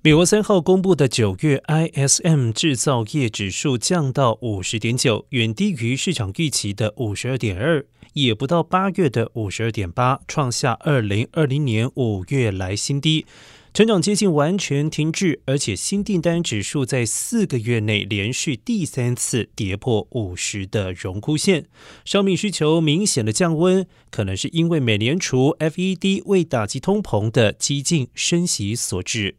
美国三号公布的九月 ISM 制造业指数降到五十点九，远低于市场预期的五十二点二，也不到八月的五十二点八，创下二零二零年五月来新低。成长接近完全停滞，而且新订单指数在四个月内连续第三次跌破五十的荣枯线，商品需求明显的降温，可能是因为美联储 FED 为打击通膨的激进升息所致。